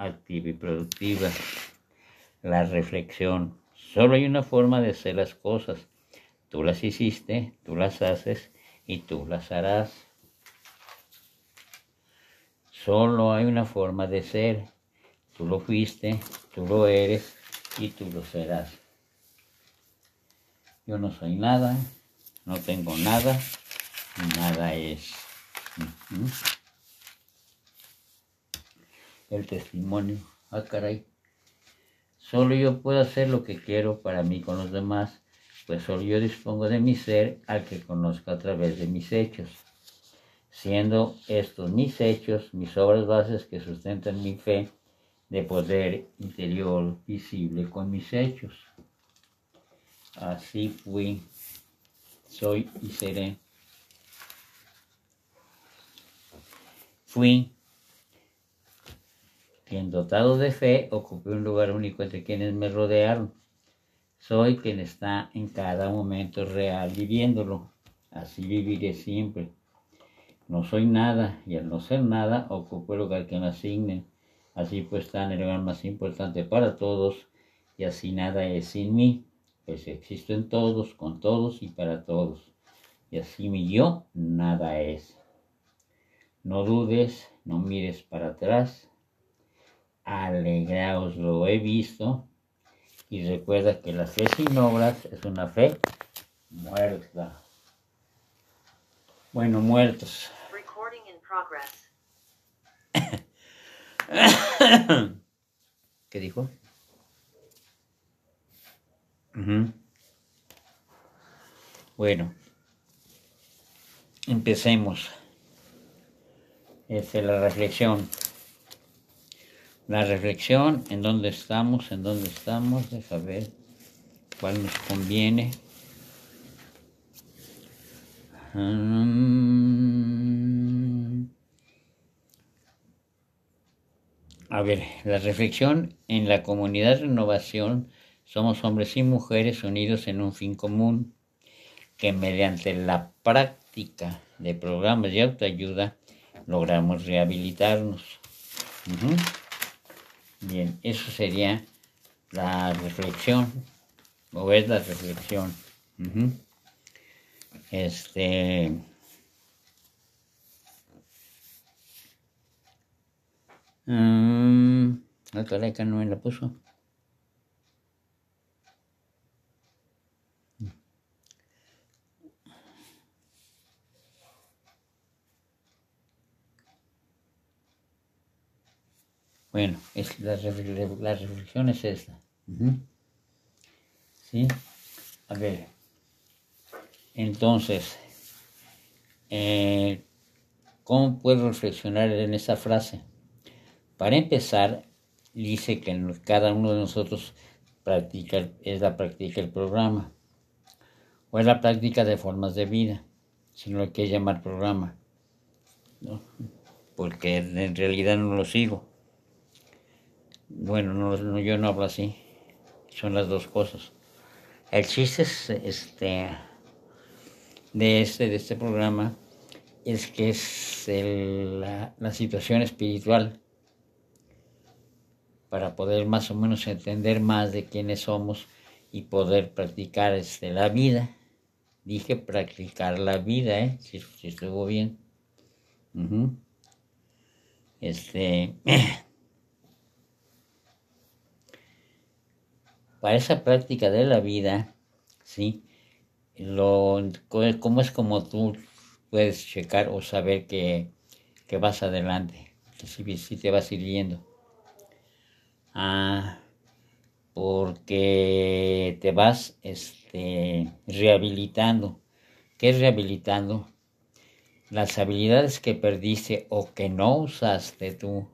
activa y productiva. La reflexión. Solo hay una forma de hacer las cosas. Tú las hiciste, tú las haces y tú las harás. Solo hay una forma de ser. Tú lo fuiste, tú lo eres y tú lo serás. Yo no soy nada, no tengo nada, nada es. El testimonio. Ah, caray. Solo yo puedo hacer lo que quiero para mí con los demás, pues solo yo dispongo de mi ser al que conozco a través de mis hechos. Siendo estos mis hechos, mis obras bases que sustentan mi fe de poder interior visible con mis hechos. Así fui, soy y seré. Fui quien dotado de fe ocupé un lugar único entre quienes me rodearon. Soy quien está en cada momento real viviéndolo. Así viviré siempre. No soy nada y al no ser nada ocupo el lugar que me asignen. Así pues está en el lugar más importante para todos y así nada es sin mí, pues existo en todos, con todos y para todos. Y así mi yo nada es. No dudes, no mires para atrás. Alegraos, lo he visto. Y recuerda que la fe sin obras es una fe muerta. Bueno, muertos. Recording in progress. ¿Qué dijo? Bueno, empecemos. Esta es la reflexión. La reflexión, en dónde estamos, en dónde estamos, de saber cuál nos conviene. Mm. A ver, la reflexión en la comunidad renovación somos hombres y mujeres unidos en un fin común que mediante la práctica de programas de autoayuda logramos rehabilitarnos. Bien, eso sería la reflexión, o es la reflexión. Ujú. Este. mm, la no me la puso. Bueno, es la, la reflexión es esta. ¿Sí? A ver. Entonces, eh, ¿cómo puedo reflexionar en esa frase? Para empezar, dice que cada uno de nosotros practica, es la práctica del programa, o es la práctica de formas de vida, si no lo quieres llamar programa, ¿no? porque en realidad no lo sigo. Bueno, no, yo no hablo así. Son las dos cosas. El chiste es, este, de este, de este programa es que es el- la, la situación espiritual para poder más o menos entender más de quiénes somos y poder practicar este, la vida. Dije practicar la vida, ¿eh? Si, estuvo bien. Este. para esa práctica de la vida, ¿sí? Lo, ¿Cómo es como tú puedes checar o saber que, que vas adelante? Que si, si te vas sirviendo. Ah, porque te vas este, rehabilitando. ¿Qué es rehabilitando? Las habilidades que perdiste o que no usaste tú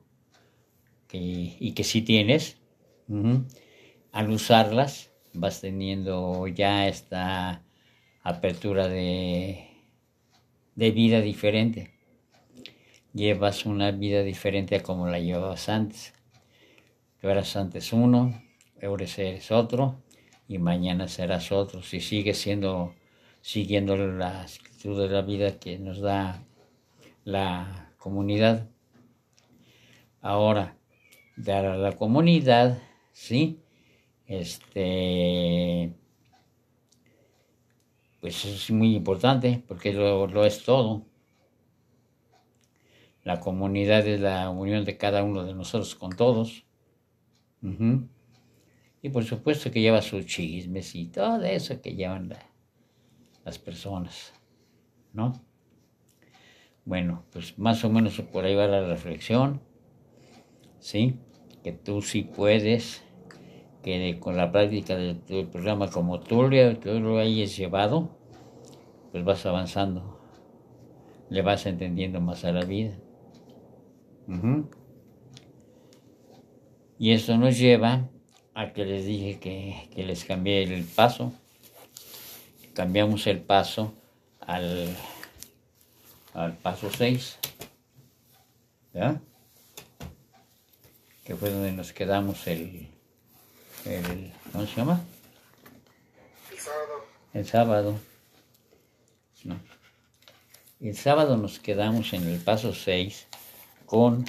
que, y que sí tienes. Al usarlas vas teniendo ya esta apertura de, de vida diferente. Llevas una vida diferente a como la llevabas antes. Tú eras antes uno, ahora eres otro y mañana serás otro. Si sigues siendo, siguiendo la actitud de la vida que nos da la comunidad. Ahora, dar a la comunidad, ¿sí? Este, pues es muy importante porque lo, lo es todo. La comunidad es la unión de cada uno de nosotros con todos. Y por supuesto que lleva sus chismes y todo eso que llevan la- las personas, ¿no? Bueno, pues más o menos por ahí va la reflexión, ¿sí? Que tú sí puedes, que con la práctica del, del programa como tú, lo- tú lo hayas llevado, pues vas avanzando, le vas entendiendo más a la vida. Y eso nos lleva a que les dije que, que les cambié el paso. Cambiamos el paso al, al paso 6. ¿Ya? Que fue donde nos quedamos el, el ¿cómo se llama? El sábado. El sábado. No. El sábado nos quedamos en el paso 6 con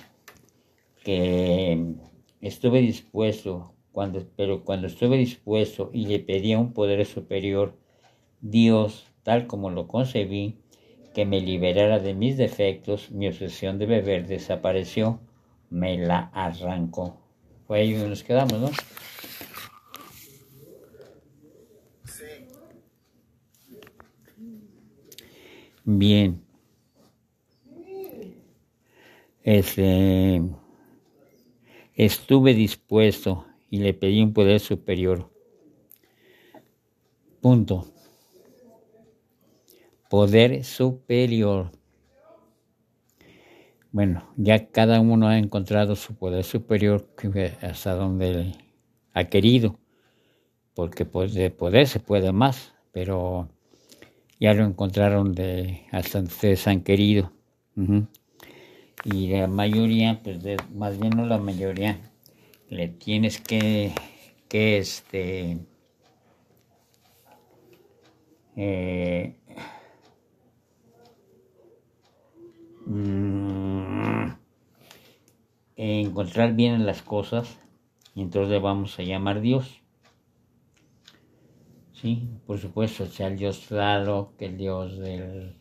que estuve dispuesto, cuando, pero cuando estuve dispuesto y le pedí a un poder superior, Dios, tal como lo concebí, que me liberara de mis defectos, mi obsesión de beber desapareció, me la arrancó. Fue ahí donde nos quedamos, ¿no? Bien. Este, estuve dispuesto y le pedí un poder superior. Punto. Poder superior. Bueno, ya cada uno ha encontrado su poder superior hasta donde ha querido, porque pues, de poder se puede más, pero ya lo encontraron de hasta ustedes han querido. Y la mayoría, pues de- más bien no la mayoría, le tienes que, que este, eh, mm, encontrar bien las cosas y entonces le vamos a llamar Dios. Sí, por supuesto, sea el dios Tlaloc, el dios del,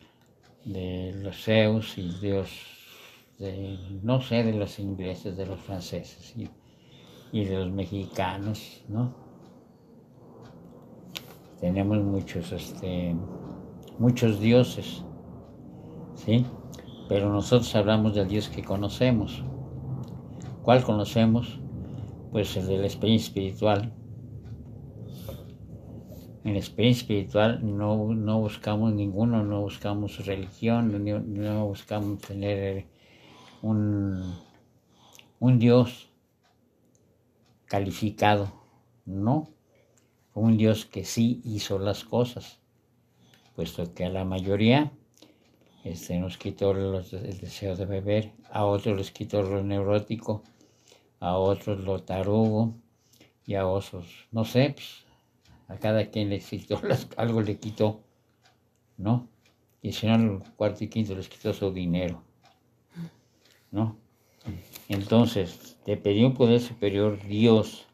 de los Zeus y el dios de, no sé, de los ingleses, de los franceses y, y de los mexicanos, ¿no? Tenemos muchos, este, muchos dioses, ¿sí? Pero nosotros hablamos del Dios que conocemos. ¿Cuál conocemos? Pues el de la experiencia espiritual, en la experiencia espiritual no, no buscamos ninguno, no buscamos religión, no, buscamos tener un, un Dios calificado, no, un Dios que sí hizo las cosas, puesto que a la mayoría este, nos quitó el deseo de beber, a otros les quitó lo neurótico, a otros lo tarugo y a otros, no sé, pues, a cada quien le quitó algo le quitó, ¿no? Y el cuarto y quinto les quitó su dinero, ¿no? Entonces, te pedí un poder superior, Dios,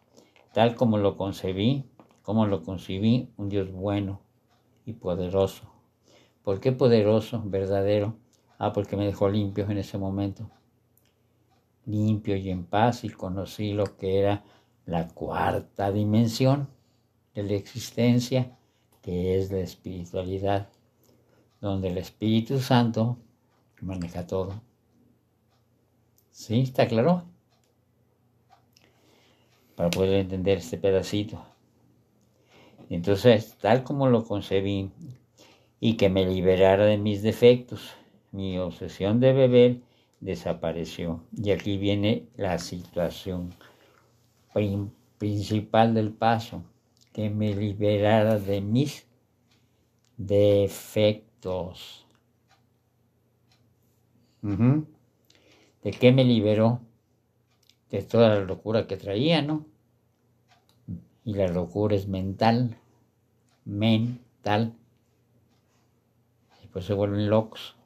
tal como lo concebí, como lo concebí, un Dios bueno y poderoso. ¿Por qué poderoso, verdadero? Ah, porque me dejó limpio en ese momento. Limpio y en paz y conocí lo que era la cuarta dimensión de la existencia, que es la espiritualidad, donde el Espíritu Santo maneja todo. ¿Sí? ¿Está claro? Para poder entender este pedacito. Entonces, tal como lo concebí, y que me liberara de mis defectos, mi obsesión de beber desapareció. Y aquí viene la situación principal del paso, que me liberara de mis defectos. ¿De qué me liberó? De toda la locura que traía, ¿no? Y la locura es mental, mental. Y pues se vuelven locos.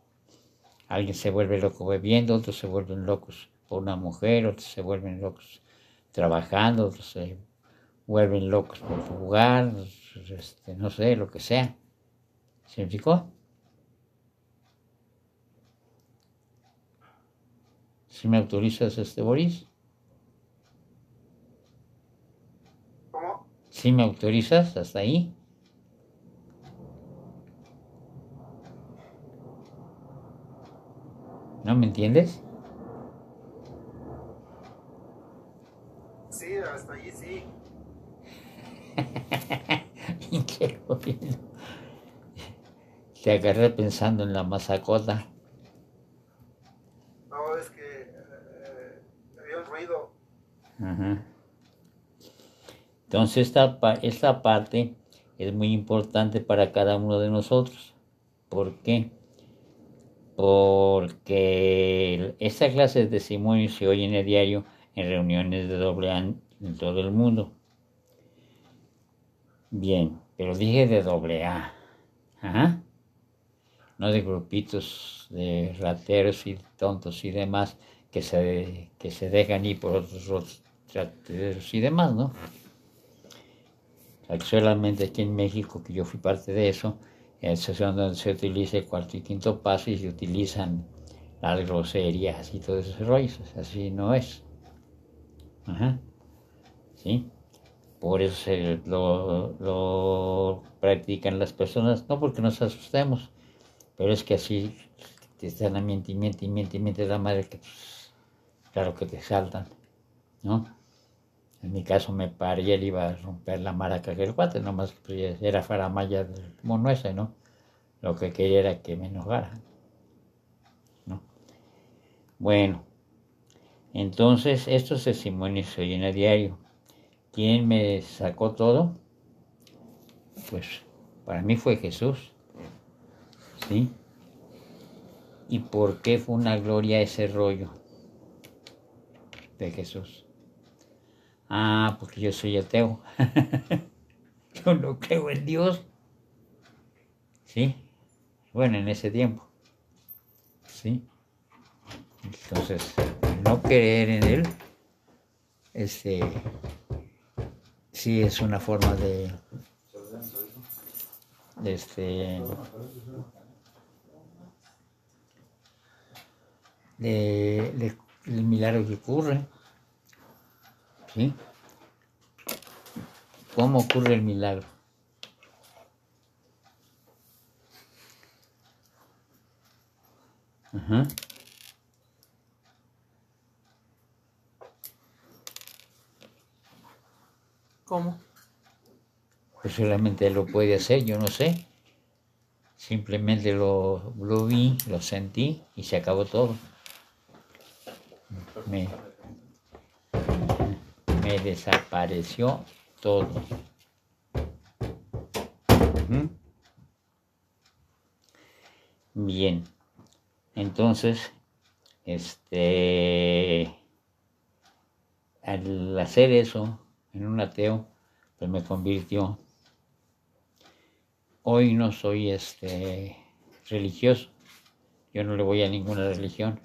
Alguien se vuelve loco bebiendo, otros se vuelven locos por una mujer, otros se vuelven locos trabajando, se vuelven locos por jugar, este, no sé, lo que sea. ¿Se me explicó? ¿Si me autorizas, este Boris? ¿Cómo? ¿Sí me autorizas hasta ahí? ¿No me entiendes? Sí, hasta allí sí. Te agarré pensando en la masacota. No, es que eh, había un ruido. Ajá. Entonces esta, esta parte es muy importante para cada uno de nosotros. ¿Por qué? Porque esta clase de testimonios se oyen a diario en reuniones de doble en todo el mundo. Bien, pero dije de doble A. Ajá. No de grupitos de rateros y tontos y demás que se, que se dejan ir por otros ro- rateros y demás, ¿no? Aquí solamente aquí en México, que yo fui parte de eso, es donde se utiliza el cuarto y quinto paso y se utilizan las groserías y todo ese rollo. Así no es. Ajá. ¿Sí? Por eso se lo, lo practican las personas, no porque nos asustemos, pero es que así te están a miente y miente y miente y miente la madre que pues, claro que te saltan, ¿no? En mi caso me paré y él iba a romper la maraca del cuate, nomás que era faramaya del mono ¿no? Lo que quería era que me enojara, ¿no? Bueno, entonces testimonios se oyen a diario. ¿Quién me sacó todo? Pues para mí fue Jesús, ¿sí? ¿Y por qué fue una gloria ese rollo de Jesús? Ah, porque yo soy ateo. yo no creo en Dios. ¿Sí? Bueno, en ese tiempo. ¿Sí? Entonces, no creer en Él, este, sí es una forma de, este, de, del milagro que ocurre. ¿Sí? ¿Cómo ocurre el milagro? Ajá. ¿Cómo? Pues solamente lo puede hacer, yo no sé. Simplemente lo, lo vi, lo sentí y se acabó todo. Me, desapareció todo. Ujú. Bien, entonces, este, al hacer eso en un ateo, pues me convirtió. Hoy no soy este religioso, yo no le voy a ninguna religión,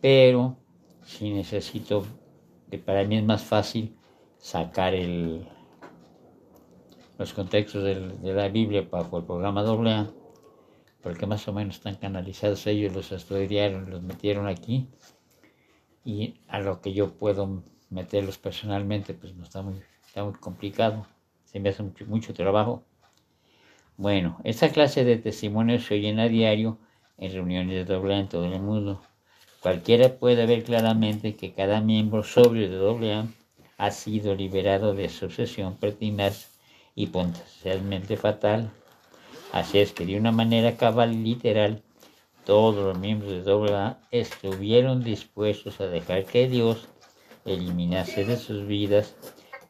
pero si necesito, para mí es más fácil sacar el, los contextos de la Biblia bajo el programa AA, porque más o menos están canalizados ellos, los estudiaron, los metieron aquí, y a lo que yo puedo meterlos personalmente, pues no está muy, está muy complicado, se me hace mucho, mucho trabajo. Bueno, esta clase de testimonios se oyen a diario en reuniones de AA en todo el mundo. Cualquiera puede ver claramente que cada miembro sobrio de AA ha sido liberado de su obsesión pertinaz y potencialmente fatal. Así es que de una manera cabal literal, todos los miembros de AA estuvieron dispuestos a dejar que Dios eliminase de sus vidas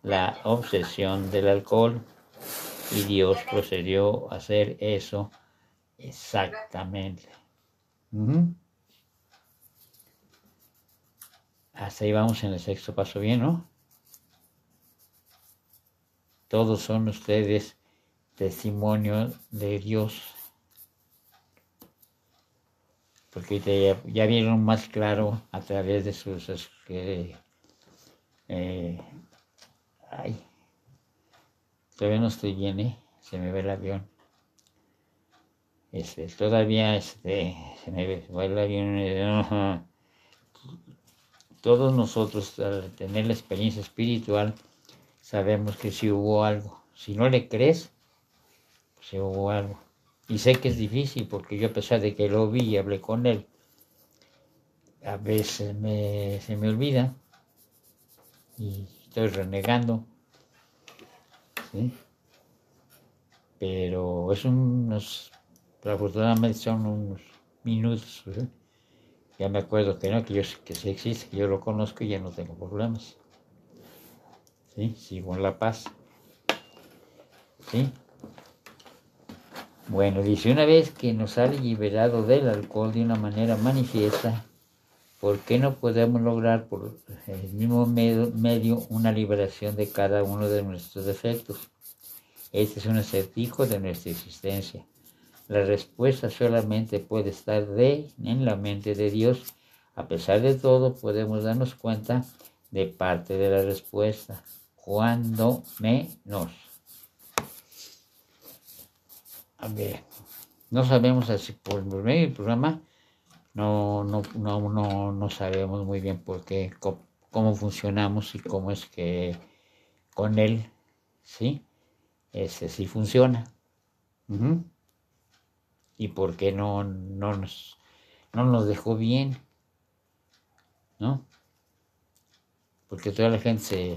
la obsesión del alcohol. Y Dios procedió a hacer eso exactamente. Hasta ahí vamos en el sexto paso bien, ¿no? Todos son ustedes testimonio de Dios. Porque ya, ya vieron más claro a través de sus es- que- Eh, ay, todavía no estoy bien, ¿eh? Se me ve el avión. Este, todavía este, se me ve el avión. eh, Todos nosotros, al tener la experiencia espiritual, sabemos que si hubo algo. Si no le crees, pues hubo algo. Y sé que es difícil porque yo a pesar de que lo vi y hablé con él, a veces me, se me olvida y estoy renegando. ¿sí? Pero es unos, afortunadamente son unos minutos. Ya me acuerdo que no, que yo que sí existe, que yo lo conozco y ya no tengo problemas. ¿Sí? Sigo en la paz. ¿Sí? Bueno, dice, una vez que nos ha liberado del alcohol de una manera manifiesta, ¿por qué no podemos lograr por el mismo medio, una liberación de cada uno de nuestros defectos? Este es un acertijo de nuestra existencia. La respuesta solamente puede estar en la mente de Dios. A pesar de todo, podemos darnos cuenta de parte de la respuesta. Cuando menos. A ver, no sabemos así por medio del programa, no, no, no, no, no sabemos muy bien por qué, cómo, funcionamos y cómo es que con él, ¿sí? Ese sí funciona. Y por qué no, no, nos, no nos dejó bien, ¿no? Porque toda la gente se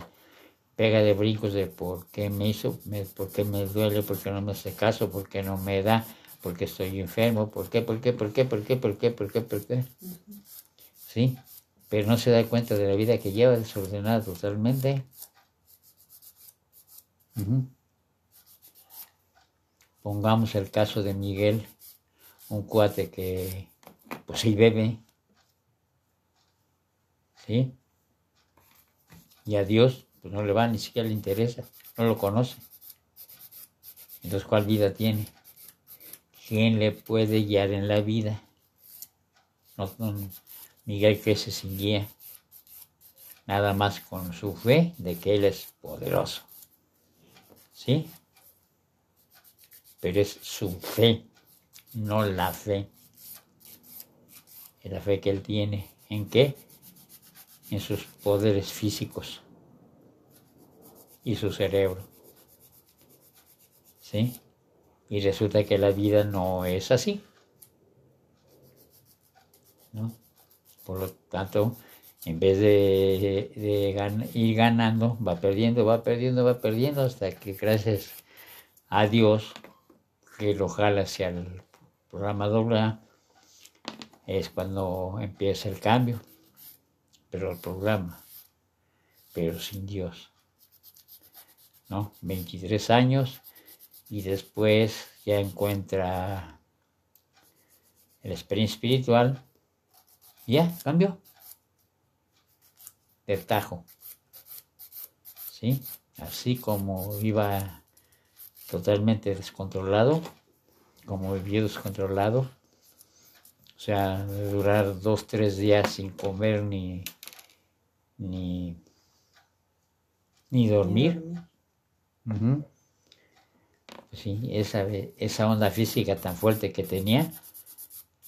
pega de brincos de por qué me hizo, me- por qué me duele, por qué no me hace caso, por qué no me da, por qué estoy enfermo, por qué, por qué, por qué, por qué, por qué, por qué, por qué. ¿Sí? Pero no se da cuenta de la vida que lleva desordenada totalmente. Pongamos el caso de Miguel, un cuate que pues sí bebe, ¿sí? Y a Dios pues no le va, ni siquiera le interesa, no lo conoce. Entonces, ¿cuál vida tiene? ¿Quién le puede guiar en la vida? No, no, Miguel crece sin guía, nada más con su fe de que Él es poderoso. ¿Sí? Pero es su fe, no la fe. Es la fe que Él tiene. ¿En qué? En sus poderes físicos y su cerebro. ¿Sí? Y resulta que la vida no es así. ¿No? Por lo tanto, en vez de, ir ganando, va perdiendo, va perdiendo, va perdiendo, hasta que gracias a Dios, que lo jala hacia el programa AA, es cuando empieza el cambio. Pero el programa, pero sin Dios. ¿no? 23 años y después ya encuentra la experiencia espiritual, ya cambió. De tajo, ¿sí? Así como iba totalmente descontrolado, como vivió descontrolado, o sea, durar dos, tres días sin comer ni, ni, ni dormir. Sí, esa, esa onda física tan fuerte que tenía,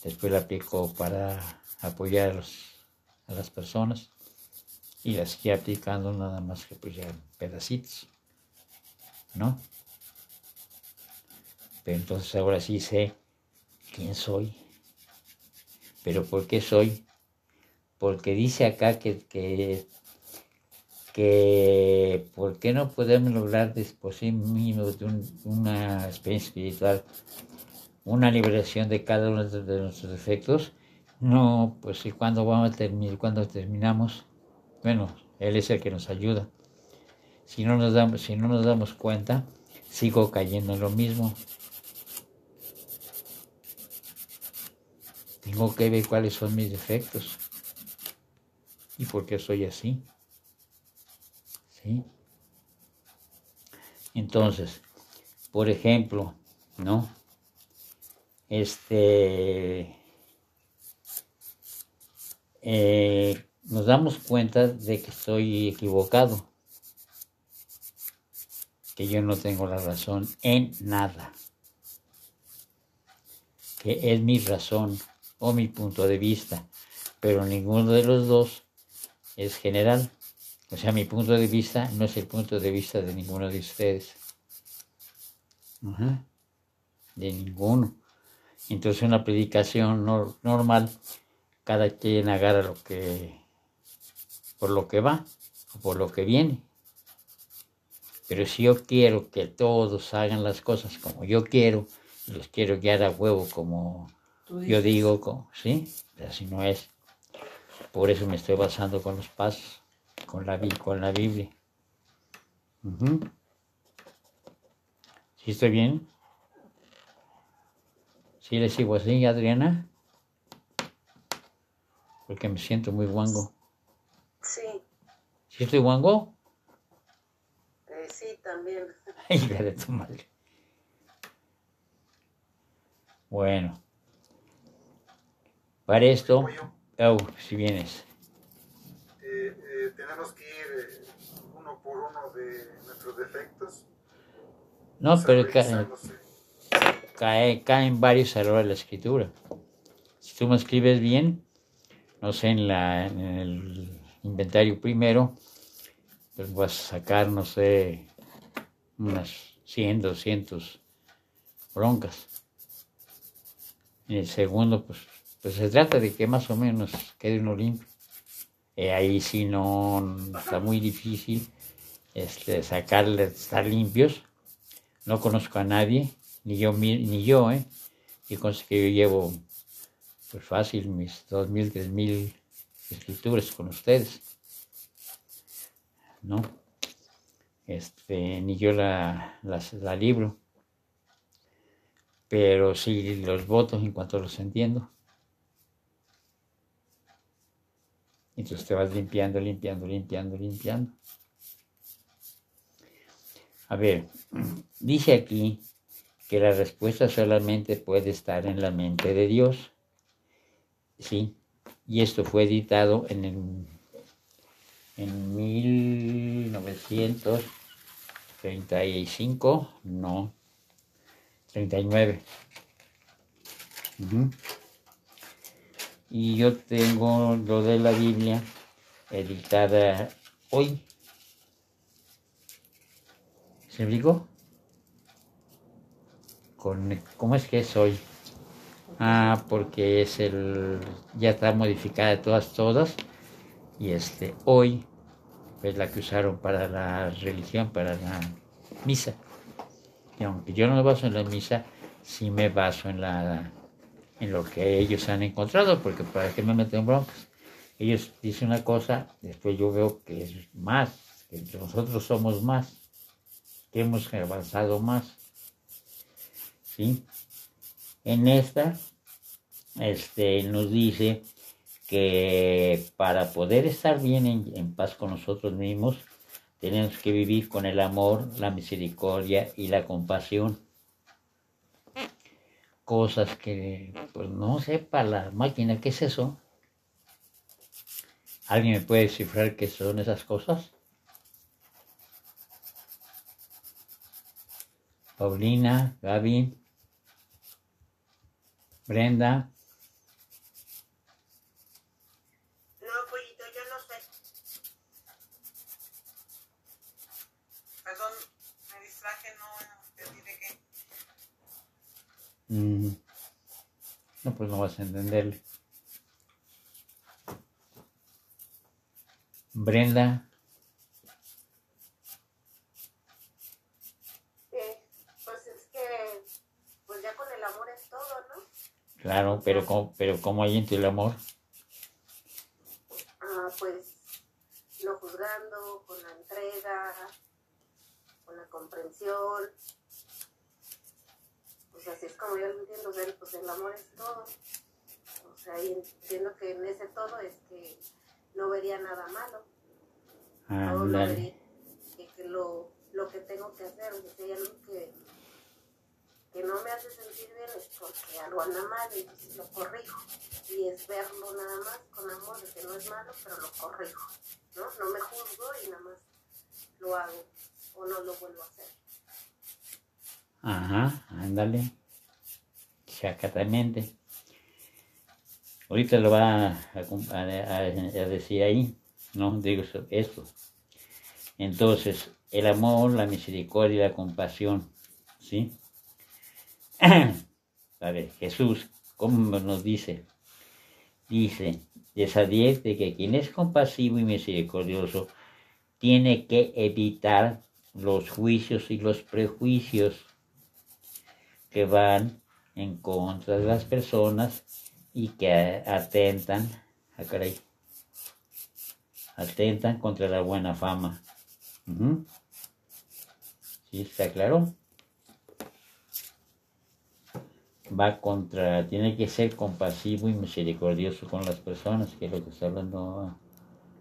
después la aplicó para apoyar a, las personas y la sigue aplicando nada más que pues ya pedacitos, ¿no? Pero entonces ahora sí sé quién soy. Pero ¿por qué soy? Porque dice acá que, que que por qué no podemos lograr mismos de un- una experiencia espiritual, una liberación de cada uno de nuestros defectos, no, pues y cuando vamos a terminar, cuando terminamos, bueno, Él es el que nos ayuda. Si no nos damos, si no nos damos cuenta, sigo cayendo en lo mismo. Tengo que ver cuáles son mis defectos y por qué soy así. Entonces, por ejemplo, ¿no? Este, eh, nos damos cuenta de que estoy equivocado, que yo no tengo la razón en nada, que es mi razón o mi punto de vista, pero ninguno de los dos es general. O sea, mi punto de vista no es el punto de vista de ninguno de ustedes. Ajá. De ninguno. Entonces una predicación nor- normal, cada quien agarra lo que, por lo que va, o por lo que viene. Pero si yo quiero que todos hagan las cosas como yo quiero, y los quiero guiar a huevo como yo digo, como, sí, así no es. Por eso me estoy basando con los pasos, con la, con la Biblia. Ujú. ¿Sí estoy bien? ¿Sí le sigo así, Adriana? Porque me siento muy guango. Sí, ¿Sí estoy guango? eh, sí, también. Hija de tu madre. Bueno. Para esto, oh, si vienes. Eh, tenemos que ir eh, uno por uno de nuestros defectos. No, pero ca- revisándose. cae, caen varios errores la escritura. Si tú me escribes bien, no sé, en, la, en el inventario primero, pues vas a sacar, no sé, unas 100, 200 broncas. En el segundo, pues, pues se trata de que más o menos quede uno limpio. Eh, ahí sí no está muy difícil este, sacarle, estar limpios. No conozco a nadie, ni yo, ni yo, ¿eh? Y conste que yo llevo, pues fácil, mis dos mil, tres mil escrituras con ustedes, ¿no? Este, ni yo la, las- la libro, pero sí los votos en cuanto los entiendo. Entonces te vas limpiando, limpiando, limpiando, limpiando. A ver, dice aquí que la respuesta solamente puede estar en la mente de Dios. Sí, y esto fue editado en, el- en 1935, no, 39. Ujú. Y yo tengo lo de la Biblia editada hoy. ¿Se explicó? Con, ¿Cómo es que es hoy? Ah, porque es el. ya está modificada todas, todas. Y este, hoy es la que usaron para la religión, para la misa. Y aunque yo no me baso en la misa, sí me baso en la en lo que ellos han encontrado, porque para qué me meten broncas. Ellos dicen una cosa, después yo veo que es más, que nosotros somos más, que hemos avanzado más. ¿Sí? En esta, este, nos dice que para poder estar bien en, en paz con nosotros mismos, tenemos que vivir con el amor, la misericordia y la compasión. Cosas que, pues no sepa la máquina, ¿qué es eso? ¿Alguien me puede descifrar qué son esas cosas? Paulina, Gaby, Brenda, No, pollito, yo no sé. Perdón, me distraje, no entendí de qué. Mm, no, pues no vas a entenderle. Brenda, Eh, pues es que, pues ya con el amor es todo, ¿no? claro, pero ¿cómo, pero ¿cómo hay en ti el amor? Ah, pues no juzgando, con la entrega, con la comprensión. Pues así es como yo lo entiendo, o sea, pues el amor es todo. O sea, y entiendo que en ese todo es que no vería nada malo. Todo lo Ándale. vería que, que lo, lo que tengo que hacer, o sea, hay algo que, que no me hace sentir bien es porque algo anda mal, entonces lo corrijo. Y es verlo nada más con amor, de que no es malo, pero lo corrijo. ¿no? No me juzgo y nada más lo hago o no lo vuelvo a hacer. Ajá, ándale. Exactamente. Ahorita lo va a, decir ahí, ¿no? Digo esto. Entonces, el amor, la misericordia y la compasión, ¿sí? A ver, Jesús, ¿cómo nos dice? Dice, les que quien es compasivo y misericordioso tiene que evitar los juicios y los prejuicios que van en contra de las personas y que atentan, ah, caray, atentan contra la buena fama. Ujú. ¿Sí está claro? Va contra, tiene que ser compasivo y misericordioso con las personas, que es lo que está hablando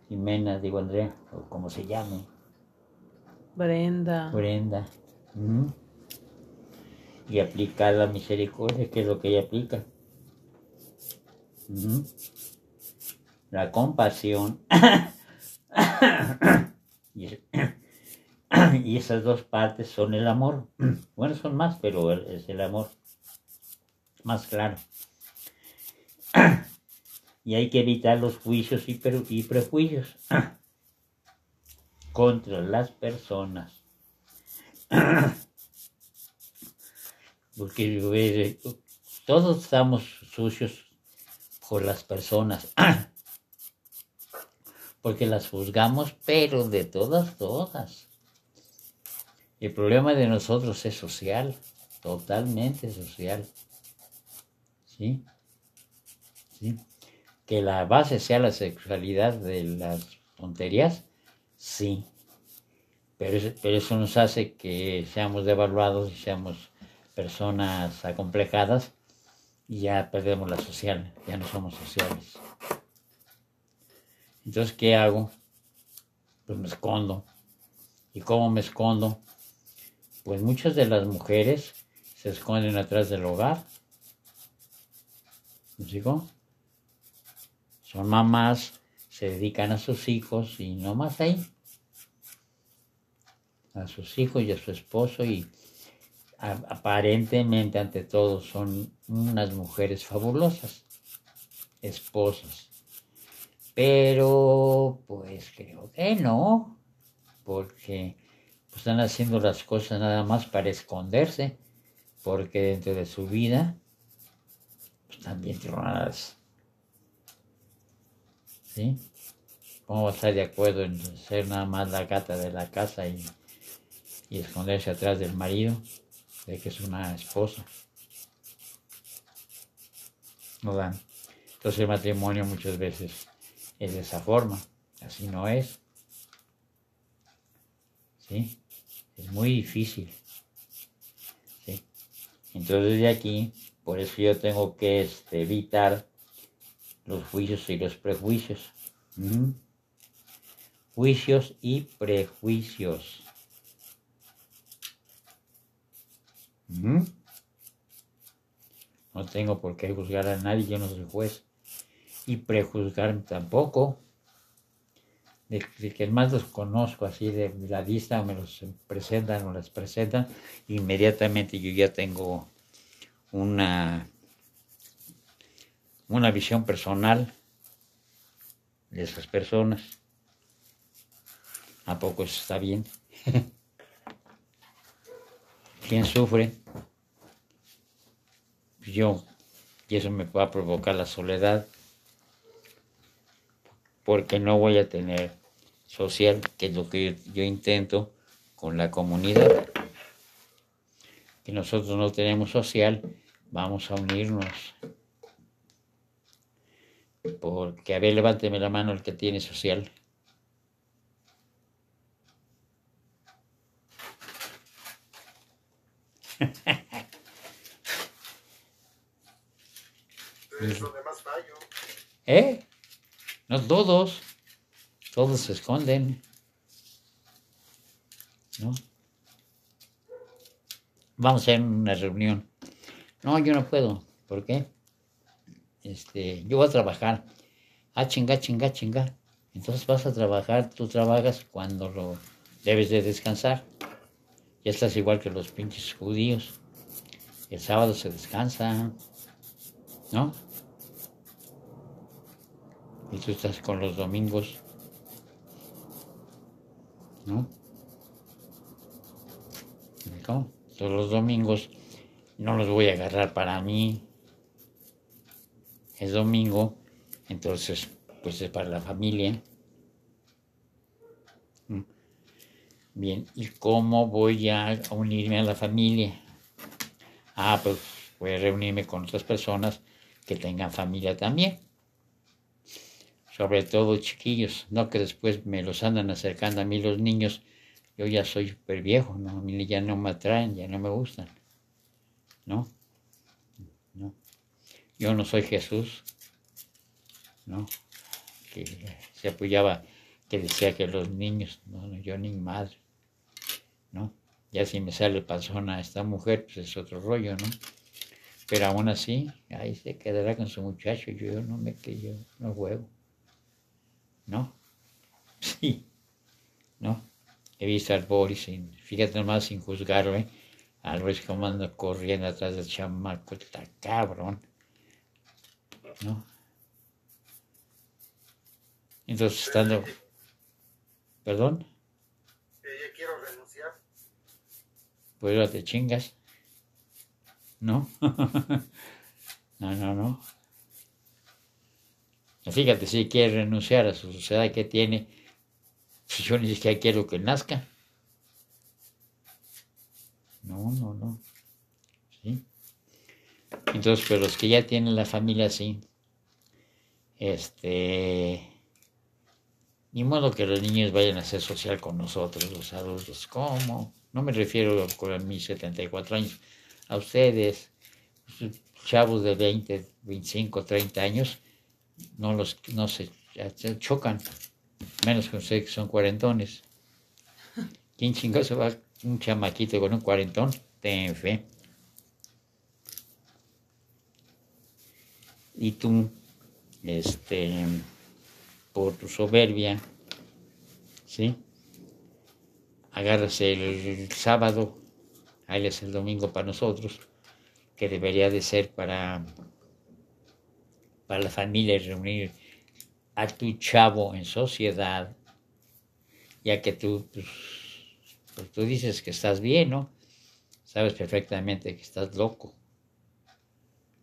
Jimena, digo Andrea, o como se llame. Brenda. Brenda. Y aplicar la misericordia, que es lo que ella aplica. La compasión. y, es- y esas dos partes son el amor. Bueno, son más, pero es el amor. Más claro. Y hay que evitar los juicios y, y prejuicios contra las personas. Porque todos estamos sucios por las personas. Porque las juzgamos, pero de todas, todas. El problema de nosotros es social, totalmente social. ¿Sí? ¿Sí? Que la base sea la sexualidad de las tonterías, sí. Pero, pero eso nos hace que seamos devaluados y seamos personas acomplejadas y ya perdemos la social, ya no somos sociales. Entonces, ¿qué hago? Pues me escondo. ¿Y cómo me escondo? Pues muchas de las mujeres se esconden atrás del hogar. ¿Me explico? Son mamás, se dedican a sus hijos y no más ahí. A sus hijos y a su esposo y aparentemente ante todo son unas mujeres fabulosas, esposas. Pero pues creo que no, porque pues, están haciendo las cosas nada más para esconderse, porque dentro de su vida pues, también tronadas. ¿Sí? ¿Cómo va a estar de acuerdo en ser nada más la gata de la casa y, y esconderse atrás del marido, que es una esposa? No dan. Entonces el matrimonio muchas veces es de esa forma, así no es. ¿Sí? Es muy difícil. ¿Sí? Entonces de aquí, por eso yo tengo que este, evitar los juicios y los prejuicios. Ujú. Juicios y prejuicios. No tengo por qué juzgar a nadie, yo no soy juez. Y prejuzgar tampoco. De, de que más los conozco así de la vista, o me los presentan o las presentan, inmediatamente yo ya tengo una, una visión personal de esas personas. ¿A poco eso está bien? ¿Quién sufre? Yo. Y eso me va a provocar la soledad. Porque no voy a tener social, que es lo que yo, intento con la comunidad. Que nosotros no tenemos social, vamos a unirnos. Porque, a ver, levánteme la mano el que tiene social. Es donde más fallo. ¿Eh? No todos. Todos se esconden. ¿No? vamos a hacer una reunión. No, yo no puedo. ¿Por qué? Este, yo voy a trabajar. Ah, chinga, chinga, chinga. Entonces vas a trabajar, tú trabajas cuando lo debes de descansar. Ya estás igual que los pinches judíos. El sábado se descansa, ¿no? Y tú estás con los domingos, ¿no? ¿Cómo? Todos los domingos no los voy a agarrar para mí. Es domingo, entonces pues es para la familia. ¿Mm? Bien, ¿y cómo voy a unirme a la familia? Ah, pues voy a reunirme con otras personas que tengan familia también. Sobre todo chiquillos, no que después me los andan acercando a mí los niños. Yo ya soy súper viejo, ¿no? A mí ya no me atraen, ya no me gustan. ¿No? ¿No? Yo no soy Jesús. ¿No? Que se apoyaba, que decía que los niños, no, yo ni madre. ¿No? Ya si me sale pasona esta mujer, pues es otro rollo, ¿no? Pero aún así, ahí se quedará con su muchacho, yo no me que yo no juego. ¿No? Sí. ¿No? He visto al Boris, sin, fíjate nomás sin juzgarlo, ¿eh? Al Boris como anda corriendo atrás del chamaco, está cabrón. ¿No? Entonces estando... ¿Perdón? Eh, quiero renunciar. Pues ya te chingas. ¿No? no, no, no. Fíjate, si quiere renunciar a su sociedad que tiene, pues yo ni siquiera quiero que nazca. No, no, no. ¿Sí? Entonces, pero los que ya tienen la familia así, este, ni modo que los niños vayan a ser social con nosotros, los adultos. ¿Cómo? No me refiero con mis 74 años. A ustedes, chavos de 20, 25, 30 años, no los no se, chocan, menos que ustedes que son cuarentones. ¿Quién chingado se va un chamaquito con un cuarentón? Ten fe. Y tú, este, por tu soberbia, ¿sí? Agarras el, sábado, ahí es el domingo para nosotros, que debería de ser para para la familia reunir a tu chavo en sociedad, ya que tú, pues, pues, tú dices que estás bien, ¿no? Sabes perfectamente que estás loco,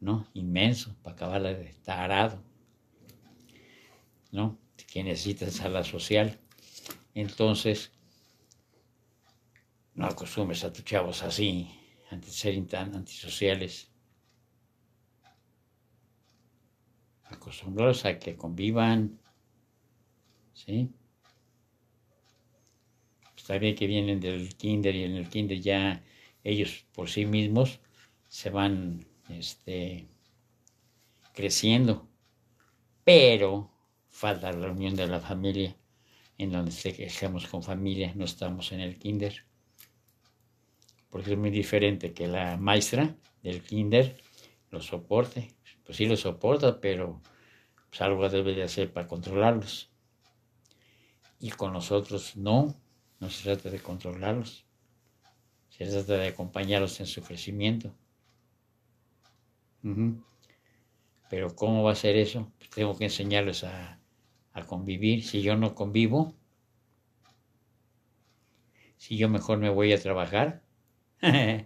¿no? Inmenso, para acabar de tarado, ¿no? Que necesitas a la social. Entonces, no acostumbres a tus chavos así, antes de ser tan antisociales. acostumbrados a que convivan, ¿sí? Está bien que vienen del kinder y en el kinder ya ellos por sí mismos se van este, creciendo, pero falta la reunión de la familia, en donde estemos con familia, no estamos en el kinder, porque es muy diferente que la maestra del kinder lo soporte, pues sí lo soporta, pero pues algo debe de hacer para controlarlos. Y con nosotros no, no se trata de controlarlos, se trata de acompañarlos en su crecimiento. Pero ¿cómo va a ser eso? Pues tengo que enseñarles a, a convivir. Si yo no convivo, si yo mejor me voy a trabajar,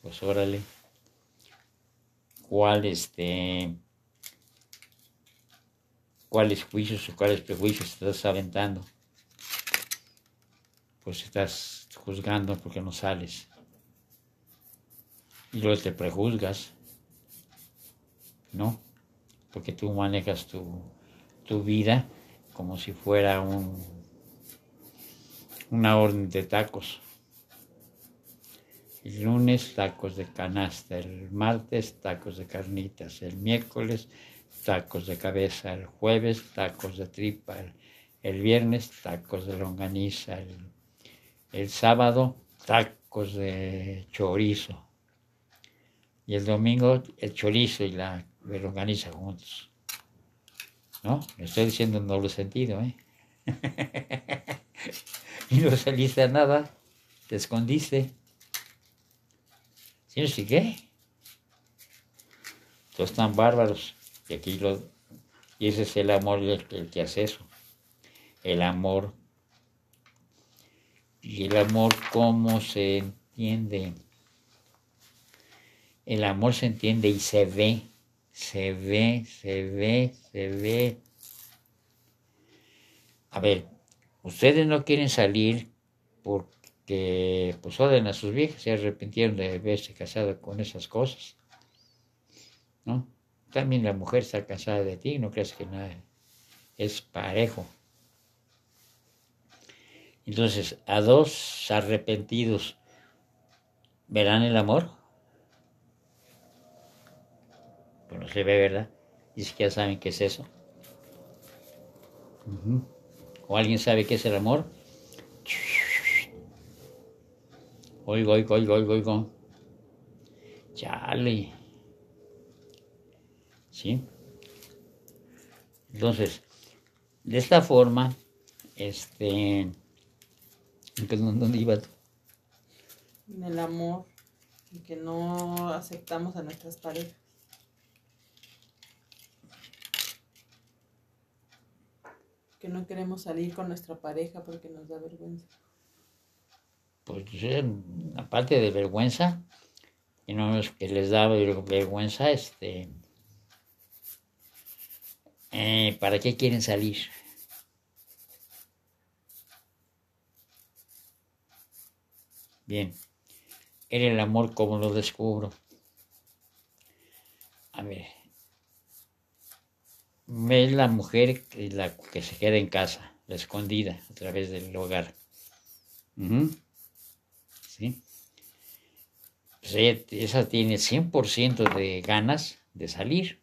pues órale cuál este cuáles juicios o cuáles prejuicios estás aventando. Pues estás juzgando porque no sales. Y luego te prejuzgas, ¿no? Porque tú manejas tu, tu vida como si fuera un, una orden de tacos. El lunes tacos de canasta, el martes tacos de carnitas, el miércoles tacos de cabeza, el jueves tacos de tripa, el, viernes tacos de longaniza, el, sábado tacos de chorizo. Y el domingo el chorizo y la longaniza juntos. ¿No? Le estoy diciendo en doble sentido, ¿eh? y no saliste a nada, te escondiste. ¿Sí no qué? Todos están bárbaros. Y aquí lo, y ese es el amor el, el que hace eso. El amor. Y el amor, ¿cómo se entiende? El amor se entiende y se ve, se ve, se ve, se ve. A ver, ustedes no quieren salir porque pues odian a sus viejas, se arrepintieron de haberse casado con esas cosas. ¿No? También la mujer está casada de ti, no crees que nada es parejo. Entonces, a dos arrepentidos, ¿verán el amor? Pues no se ve, ¿verdad? Y es que ya saben qué es eso. ¿O alguien sabe qué es el amor? Oigo, oigo, oigo, oigo, oigo. Chale. ¿Sí? Entonces, de esta forma, este... ¿Dónde iba tú? En el amor, y que no aceptamos a nuestras parejas. Que no queremos salir con nuestra pareja porque nos da vergüenza. Pues aparte de vergüenza, y no es que les da vergüenza, este, eh, ¿para qué quieren salir? Bien, era el amor como lo descubro. A ver, es la mujer que, la, que se queda en casa, la escondida a través del hogar. Esa tiene 100% de ganas de salir.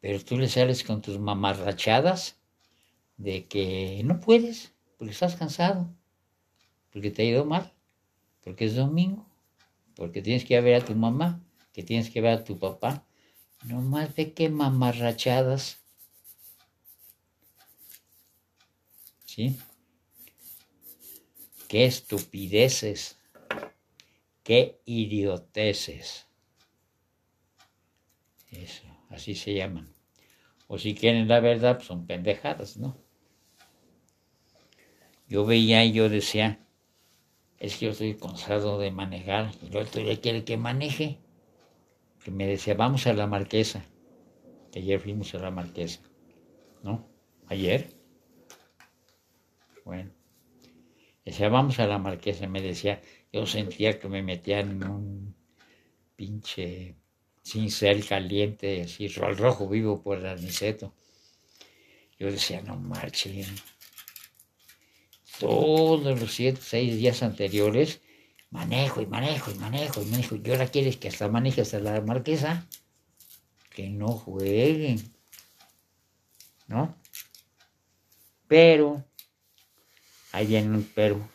Pero tú le sales con tus mamarrachadas de que no puedes, porque estás cansado, porque te ha ido mal, porque es domingo, porque tienes que ir a ver a tu mamá, que tienes que ver a tu papá. No más de qué mamarrachadas. ¿Sí? Qué estupideces, qué idioteces. Eso, así se llaman. O si quieren la verdad, pues son pendejadas, ¿no? Yo veía y yo decía, es que yo estoy cansado de manejar y el otro día quiere que maneje. Que me decía, vamos a la marquesa. Ayer fuimos a la marquesa. ¿No? ¿Ayer? Bueno. Decía, vamos a la marquesa. Me decía, yo sentía que me metían en un pinche cincel caliente, así, al rojo vivo por el aniceto. Yo decía, no marchen. Todos los siete, seis días anteriores, manejo y manejo y manejo y manejo. ¿Y ahora quieres que hasta maneje hasta la marquesa? Que no jueguen. ¿No? Pero Ahí viene un pero.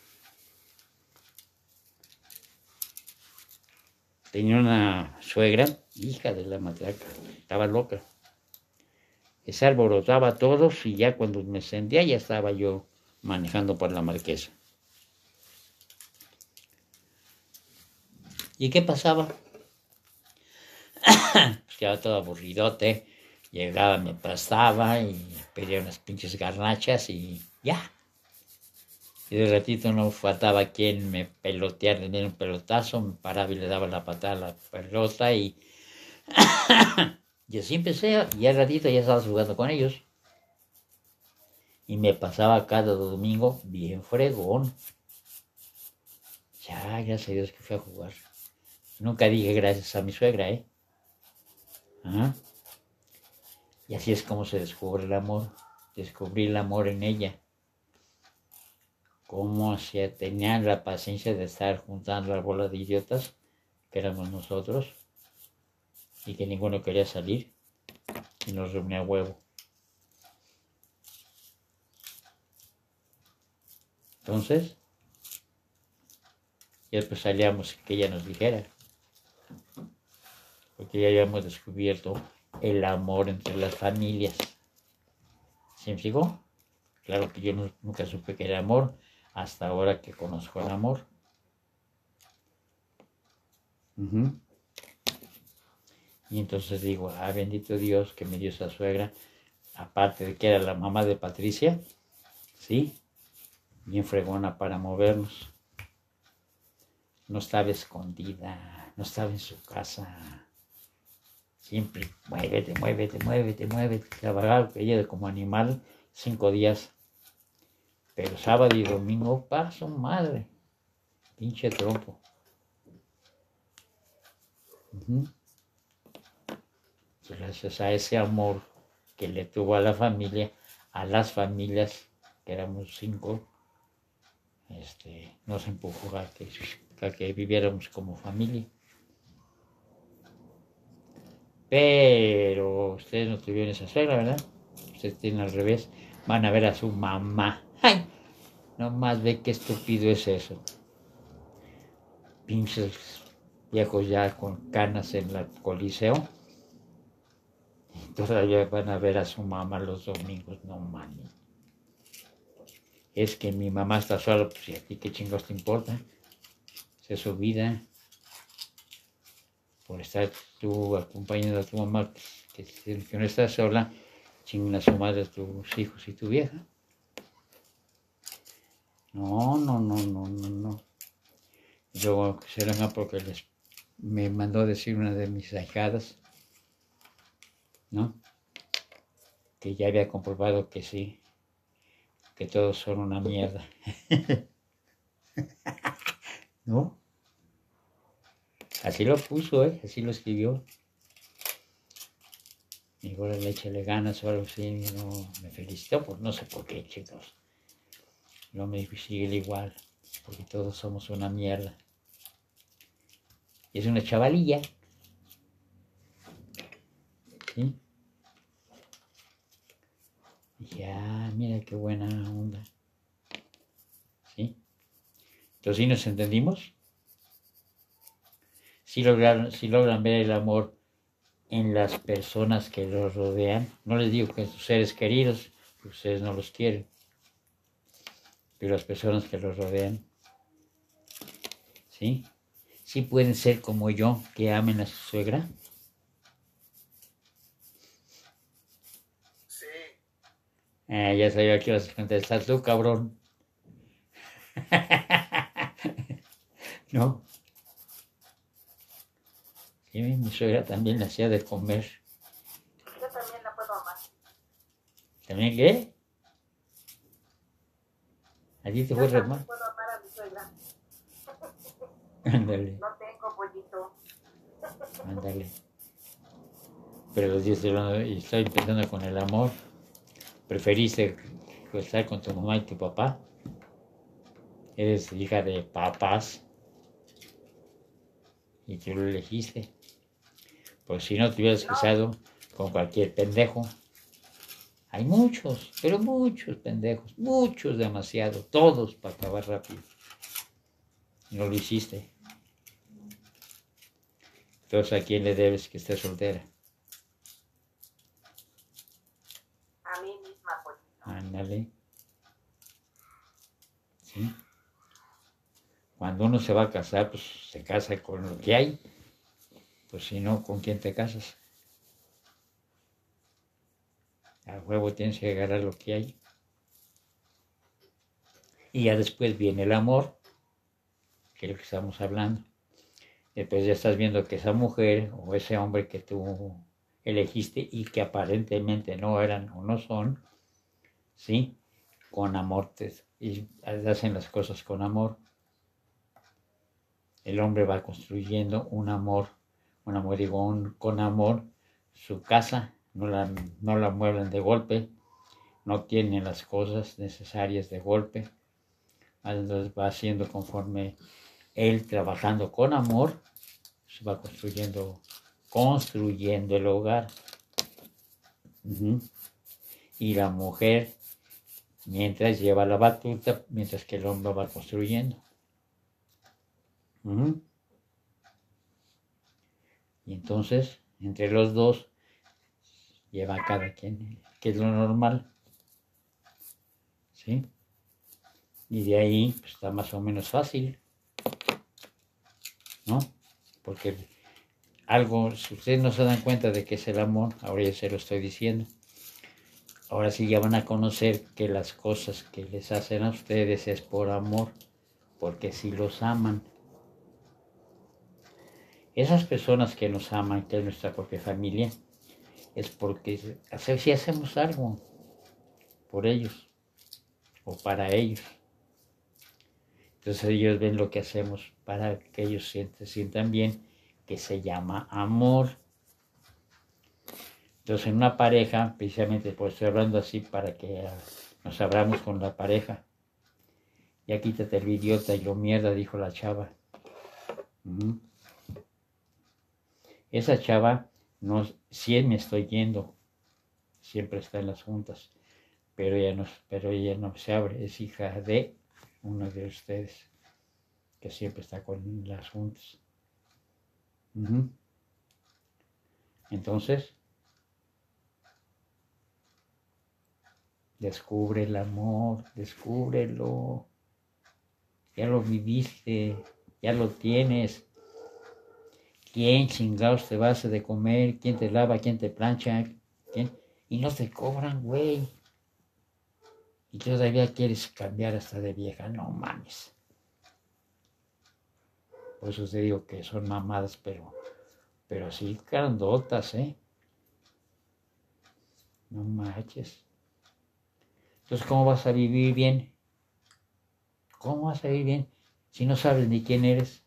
Tenía una suegra, hija de la matraca, estaba loca. Se alborotaba a todos y ya cuando me sentía ya estaba yo manejando por la marquesa. ¿Y qué pasaba? pues quedaba todo aburridote. Llegaba, me pastaba y pedía unas pinches garnachas y ya. Y de ratito no faltaba quien me peloteara, le un pelotazo, me paraba y le daba la patada a la pelota y... y así empecé, y al ratito ya estaba jugando con ellos. Y me pasaba cada domingo bien fregón. Ya, gracias a Dios que fui a jugar. Nunca dije gracias a mi suegra, ¿eh? Y así es como se descubre el amor. Descubrí el amor en ella cómo se tenían la paciencia de estar juntando la bola de idiotas que éramos nosotros y que ninguno quería salir y nos reunía huevo. Entonces, Y después salíamos que ella nos dijera. Porque ya habíamos descubierto el amor entre las familias. ¿Sí me? Claro que yo nunca supe que era amor hasta ahora que conozco el amor. Y entonces digo, ah, bendito Dios que me dio esa suegra, aparte de que era la mamá de Patricia, ¿sí? Bien fregona para movernos. No estaba escondida, no estaba en su casa. Siempre, muévete, muévete, muévete, muévete. Trabajaba ella como animal cinco días. Pero sábado y domingo, paso madre. Pinche trompo. Gracias a ese amor que le tuvo a la familia, a las familias, que éramos cinco, este, nos empujó a que, que viviéramos como familia. Pero ustedes no tuvieron esa suegra, ¿verdad? Ustedes tienen al revés. Van a ver a su mamá. ¡Ay! No más ve qué estúpido es eso. Pinches viejos ya con canas en el coliseo. Todavía van a ver a su mamá los domingos. No mames. Es que mi mamá está sola, pues ¿y a ti qué chingos te importa? Esa Es su vida. Por estar tú acompañando a tu mamá, que, que no está sola, chingan a su madre tus hijos y tu vieja. No, no, no, no, no, no. Yo será porque les, me mandó decir una de mis ahijadas, ¿no? Que ya había comprobado que sí, que todos son una mierda. ¿No? Así lo puso, ¿eh? Así lo escribió. Y ahora le échale ganas o algo así, no, me felicitó, pues no sé por qué, chicos. No me sigue igual, porque todos somos una mierda. Y es una chavalilla. ¿Sí? Y ya, mira qué buena onda. Entonces, ¿sí nos entendimos? Si logran, si logran ver el amor en las personas que los rodean, no les digo que sus seres queridos, porque ustedes no los quieren, pero las personas que los rodean, ¿sí? Sí pueden ser como yo, que amen a su suegra. Sí, Ah, ya sabía que ibas a contestar tú, cabrón. no. Sí, mi suegra también le hacía de comer. Yo también la puedo amar. ¿También qué? ¿A ti te Yo fue re también mal? puedo amar a mi suegra. Ándale, No tengo pollito. ándale. Pero los días de y estoy empezando con el amor. ¿Preferiste estar con tu mamá y tu papá? Eres hija de papás. Y tú lo elegiste. Pues si no te hubieras No. casado con cualquier pendejo. Hay muchos, pero muchos pendejos, muchos demasiado, todos para acabar rápido. No lo hiciste. Entonces, ¿a quién le debes que esté soltera? A mí misma, pollito. Ándale. ¿Sí? Cuando uno se va a casar, pues se casa con lo que hay. Pues si no, ¿con quién te casas? A huevo tienes que agarrar lo que hay. Y ya después viene el amor, que es lo que estamos hablando. Después ya estás viendo que esa mujer o ese hombre que tú elegiste y que aparentemente no eran o no son, ¿sí? Con amor te- y hacen las cosas con amor. El hombre va construyendo un amor, un amor, digo, un- con amor, su casa, no la, no la mueven de golpe, no tienen las cosas necesarias de golpe, entonces va haciendo conforme él trabajando con amor, se va construyendo, construyendo el hogar. Y la mujer, mientras lleva la batuta, mientras que el hombre va construyendo. Y entonces, entre los dos, lleva cada quien, que es lo normal. ¿Sí? Y de ahí pues, está más o menos fácil. ¿No? Porque algo, si ustedes no se dan cuenta de que es el amor, ahora ya se lo estoy diciendo. Ahora sí ya van a conocer que las cosas que les hacen a ustedes es por amor, porque si los aman. Esas personas que nos aman, que es nuestra propia familia, es porque hace- si hacemos algo por ellos o para ellos. Entonces ellos ven lo que hacemos para que ellos sientan, sientan bien, que se llama amor. Entonces en una pareja, precisamente pues estoy hablando así para que ah, nos abramos con la pareja. Ya quítate el idiota y lo mierda, dijo la chava. Esa chava, no, sí me estoy yendo, siempre está en las juntas, pero ella no, pero ella no se abre, es hija de uno de ustedes, que siempre está con las juntas. Entonces, descubre el amor, descúbrelo. Ya lo viviste, ya lo tienes. ¿Quién chingados te va a hacer de comer? ¿Quién te lava? ¿Quién te plancha? ¿Quién? Y no te cobran, güey. Y todavía quieres cambiar hasta de vieja, no mames. Por eso te digo que son mamadas, pero, pero sí grandotas, ¿eh? No manches. Entonces, ¿cómo vas a vivir bien? ¿Cómo vas a vivir bien si no sabes ni quién eres?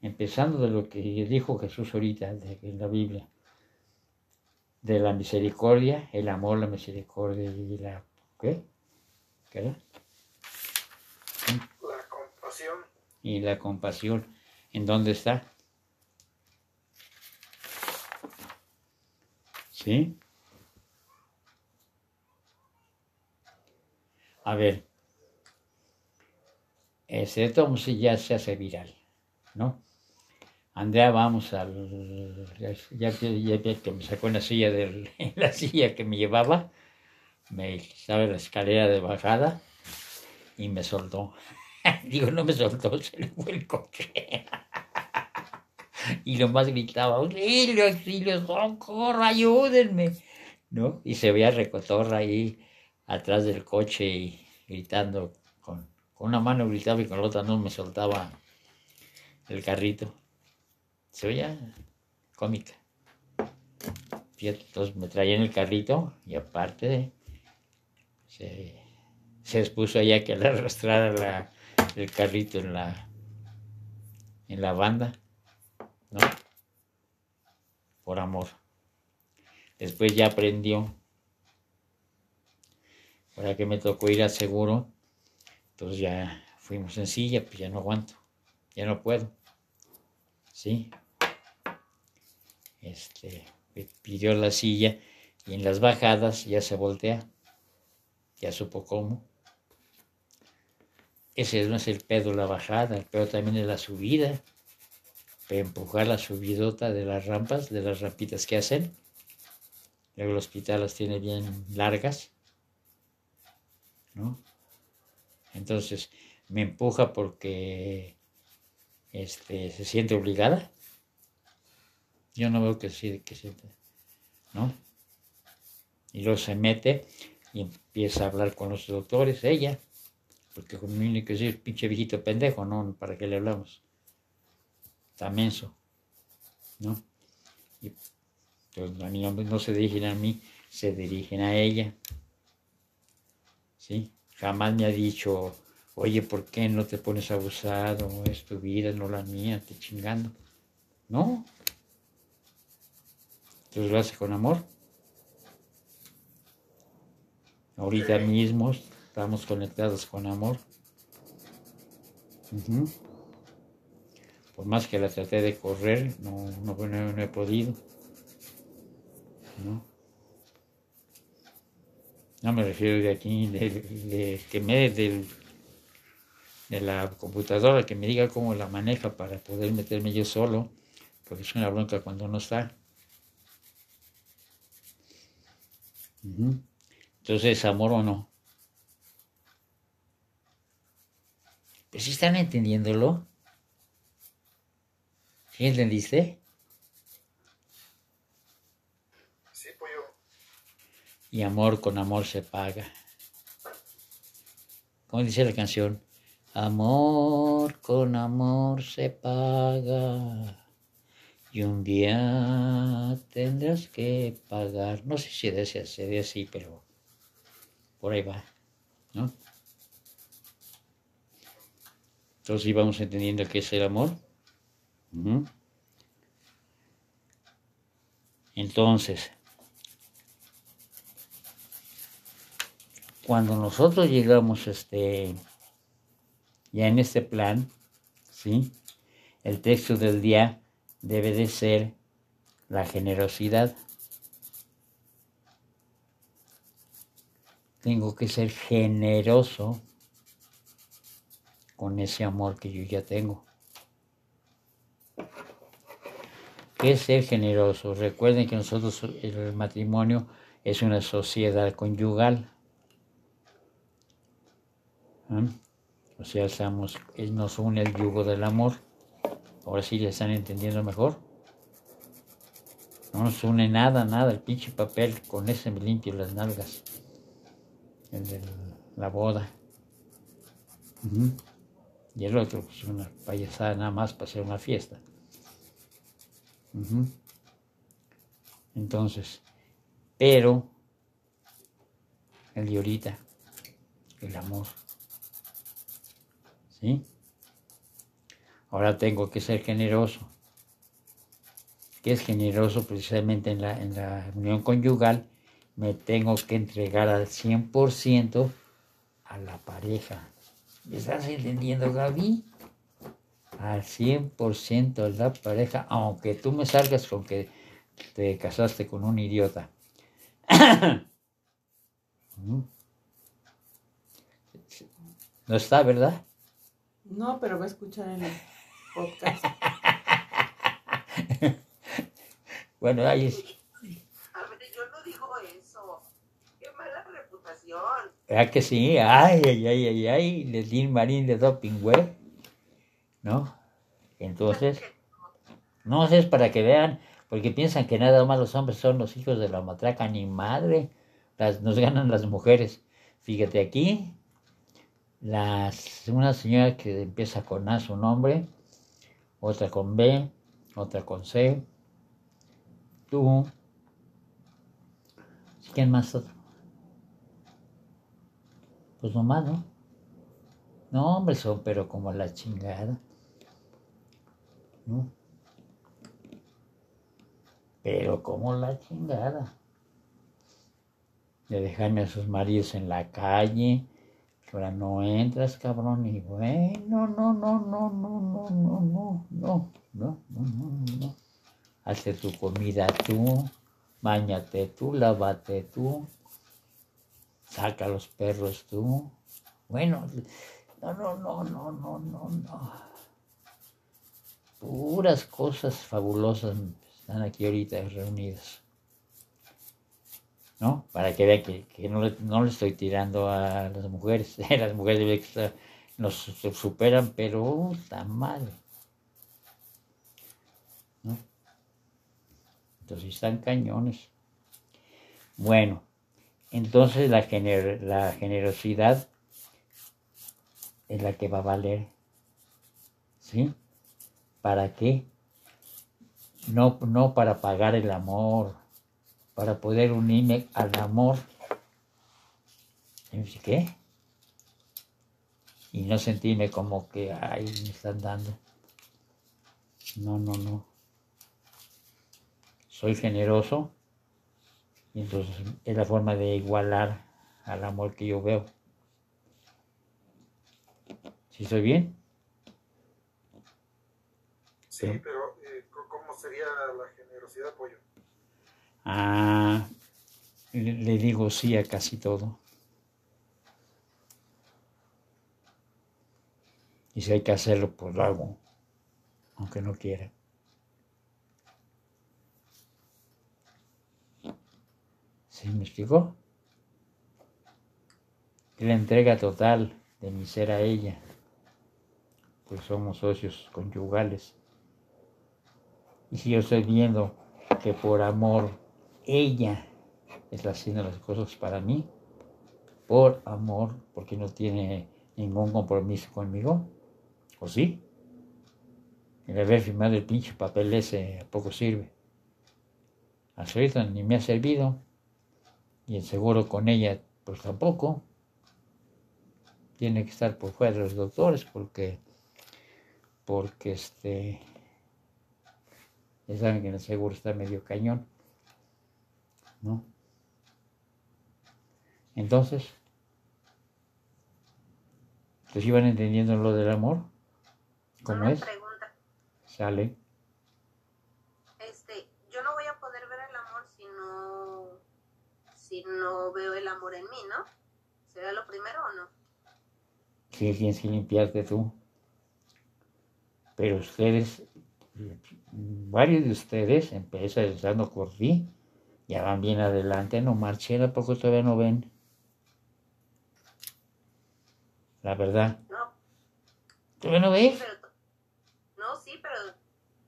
Empezando de lo que dijo Jesús ahorita en la Biblia, de la misericordia, el amor, la misericordia y la... ¿Qué? ¿Qué era? La compasión. Y la compasión. ¿En dónde está? ¿Sí? A ver, ese tomo ya se hace viral, ¿no? Andrea, vamos al. Ya, que me sacó en la silla, del, la silla que me llevaba, me estaba en la escalera de bajada y me soltó. Digo, no me soltó, se le fue el coche. y nomás gritaba, auxilio, auxilio, socorro, ayúdenme. ¿No? Y se veía recotorra ahí atrás del coche y gritando con, con una mano gritaba y con la otra no me soltaba el carrito. Se veía cómica. Entonces me traía en el carrito y aparte se, se expuso allá que le arrastrara el carrito en la en la banda, ¿no? Por amor. Después ya aprendió Ahora que me tocó ir al seguro, entonces ya fuimos en pues ya no aguanto, ya no puedo. ¿Sí? Este, pidió la silla y en las bajadas ya se voltea, ya supo cómo. Ese no es el pedo la bajada, el pedo también es la subida. Para empujar la subidota de las rampas, de las rampitas que hacen. Luego el hospital las tiene bien largas. ¿no? Entonces me empuja porque este, se siente obligada. Yo no veo que sí, que siente, ¿no? Y luego se mete y empieza a hablar con los doctores, ella, porque conmigo ni que decir pinche viejito pendejo, ¿no? ¿Para qué le hablamos? Está menso, ¿no? Y pues, a mí no, no se dirigen a mí, se dirigen a ella. ¿sí? Jamás me ha dicho, oye, ¿por qué no te pones abusado? Es tu vida, no la mía, te chingando. No. Entonces lo hace con amor. Ahorita mismo estamos conectados con amor. Por más que la traté de correr, no, no, no- no he podido. ¿No? No me refiero de aquí, de, de- que me del, de la computadora que me diga cómo la maneja para poder meterme yo solo, porque es una bronca cuando no está. Entonces, amor o no. Pues si están entendiéndolo. ¿Sí entendiste? Sí, pollo. Y amor con amor se paga. ¿Cómo dice la canción? Amor con amor se paga. Y un día tendrás que pagar. No sé si desea ser así, pero por ahí va. ¿No? Entonces íbamos entendiendo qué es el amor. Entonces, cuando nosotros llegamos este ya en este plan, ¿sí? El texto del día debe de ser la generosidad. Tengo que ser generoso con ese amor que yo ya tengo. ¿Qué es ser generoso? Recuerden que nosotros el matrimonio es una sociedad conyugal. ¿Ah? O sea, estamos, él nos une el yugo del amor. Ahora sí ya están entendiendo mejor. No nos une nada, nada, el pinche papel, con ese me limpio las nalgas. El de la boda. Y el otro, pues una payasada nada más para hacer una fiesta. Entonces, pero el de ahorita, el amor. ¿Sí? Ahora tengo que ser generoso. ¿Qué es generoso? Precisamente en la, en la unión conyugal me tengo que entregar al 100% a la pareja. ¿Me estás entendiendo, Gaby? Al 100% a la pareja, aunque tú me salgas con que te casaste con un idiota. Mm. No está, ¿verdad? No, pero va a escuchar en el podcast. Bueno, ahí es- A ver, yo no digo eso. Qué mala reputación. ¿Verdad que sí? Ay, ay, ay, ay, ay, Leslin Marín de Doping Web, ¿no? Entonces, no sé, es para que vean, porque piensan que nada más los hombres son los hijos de la matraca, ni madre, las, nos ganan las mujeres. Fíjate aquí, las, una señora que empieza con A su nombre, otra con B, otra con C, tú, ¿quién más? Pues nomás, ¿no? No, hombre, son pero como la chingada. ¿No? Pero como la chingada. De dejarme a sus maridos en la calle. Ahora no entras, cabrón. Y bueno, no, no, no, no, no, no, no, no, no, no, no, no. Hazte tu comida tú, bañate tú, lávate tú, saca a los perros tú. Bueno, no, no, no, no, no, no, no. Puras cosas fabulosas están aquí ahorita reunidas. ¿No? Para que vean que, que no, le, no le estoy tirando a las mujeres. Las mujeres nos superan, pero está mal. ¿No? Entonces están cañones. Bueno, entonces la, gener- la generosidad es la que va a valer. ¿Sí? ¿Para qué? No, no para pagar el amor, para poder unirme al amor. ¿Y dice, ¿Qué? Y no sentirme como que, ay, me están dando. No, no, no. Soy generoso y entonces es la forma de igualar al amor que yo veo. ¿Sí estoy bien? Sí, pero eh, ¿cómo sería la generosidad, pollo? Ah, le, digo sí a casi todo. Y si hay que hacerlo, pues lo hago, aunque no quiera. ¿Sí me explicó? La entrega total de mi ser a ella, pues somos socios conyugales. Y si yo estoy viendo que por amor ella está haciendo las cosas para mí, por amor, porque no tiene ningún compromiso conmigo, ¿o sí? El haber firmado el pinche papel ese poco sirve. Hasta ahorita ni me ha servido. Y el seguro con ella, pues tampoco. Tiene que estar por fuera de los doctores porque, porque este, ya saben que el seguro está medio cañón. ¿No? Entonces, ¿Ustedes iban entendiendo lo del amor? ¿Cómo Una es? pregunta. Sale. Este, yo no voy a poder ver el amor si no, si no veo el amor en mí, ¿no? ¿Será lo primero o no? Sí, tienes que limpiarte tú. Pero ustedes, varios de ustedes, empezando por ti, ya van bien adelante, no marchen, ¿a poco todavía no ven? La verdad. No, ¿Todavía no sí, ves? pero, no, sí, pero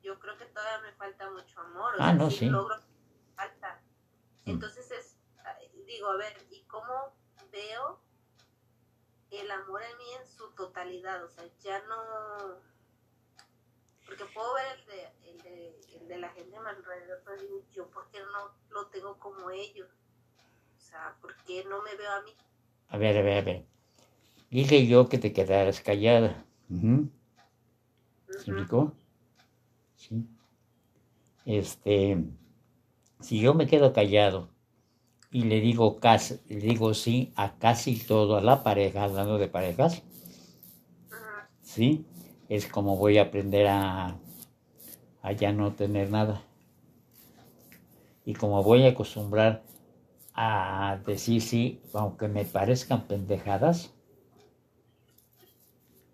yo creo que todavía me falta mucho amor. O Ah, sea, no, sí sí. logro falta. Mm. Entonces es, digo, a ver, ¿y cómo veo el amor en mí en su totalidad? O sea, ya no... Porque puedo ver el de, el de, el de la gente a mi alrededor, pero digo, yo, ¿por qué no lo tengo como ellos? O sea, ¿por qué no me veo a mí? A ver, a ver, a ver. Dije yo que te quedaras callada. Ujú. ¿Se Ujú. explicó? Sí. Este, si yo me quedo callado y le digo casi, le digo sí a casi todo a la pareja, hablando de parejas, Ujú. sí, es como voy a aprender a, a ya no tener nada. Y como voy a acostumbrar a decir sí, aunque me parezcan pendejadas,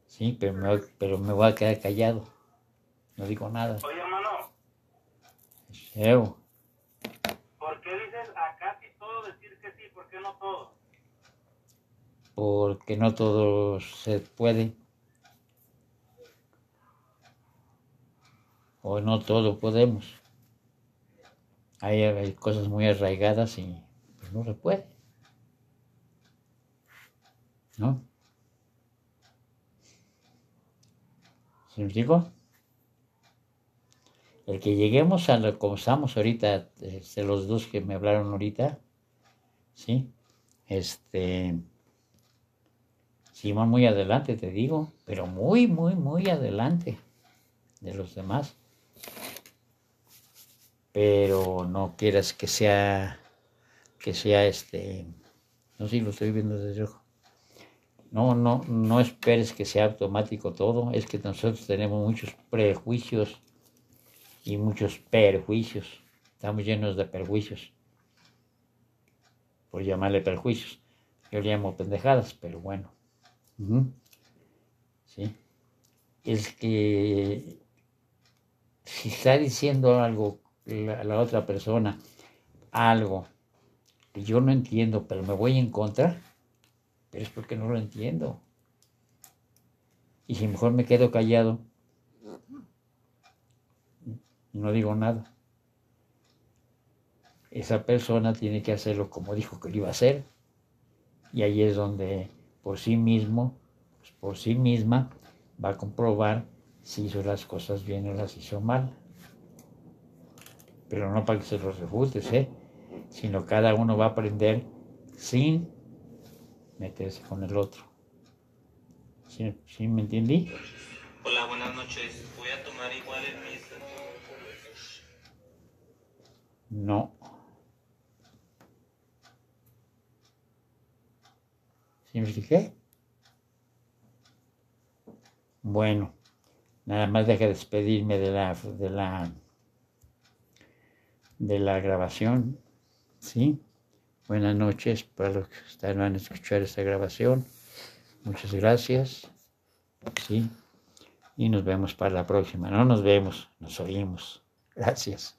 sí, pero me, voy- pero me voy a quedar callado. No digo nada. Oye, hermano, Feo. ¿por qué dices a casi todo decir que sí? ¿Por qué no todo? porque no todo se puede. O no todo podemos. Hay, cosas muy arraigadas y pues, no se puede. ¿No? ¿Se me explico? El que lleguemos a lo como estamos ahorita, este, los dos que me hablaron ahorita, ¿sí? Este, Sí, van muy adelante, te digo, pero muy, muy, muy adelante de los demás. Pero no quieras que sea, que sea este, no sé si lo estoy viendo desde ojo. No, no, no esperes que sea automático todo, es que nosotros tenemos muchos prejuicios y muchos perjuicios. Estamos llenos de perjuicios, por llamarle perjuicios. Yo le llamo pendejadas, pero bueno. Sí. Es que si está diciendo algo la, la otra persona, algo que yo no entiendo, pero me voy en contra, pero es porque no lo entiendo. Y si mejor me quedo callado no digo nada, esa persona tiene que hacerlo como dijo que lo iba a hacer. Y ahí es donde por sí mismo, pues por sí misma, va a comprobar si hizo las cosas bien o las hizo mal. Pero no para que se los refutes, ¿eh? sino cada uno va a aprender sin meterse con el otro. ¿Sí, sí me entendí? Hola, buenas noches. Voy a tomar igual el mis. No. ¿Sí me expliqué? Bueno, nada más deja despedirme de la, de la, de la grabación, ¿sí? Buenas noches para los que están van a escuchar esta grabación. Muchas gracias, ¿sí? y nos vemos para la próxima. No nos vemos, nos oímos. Gracias.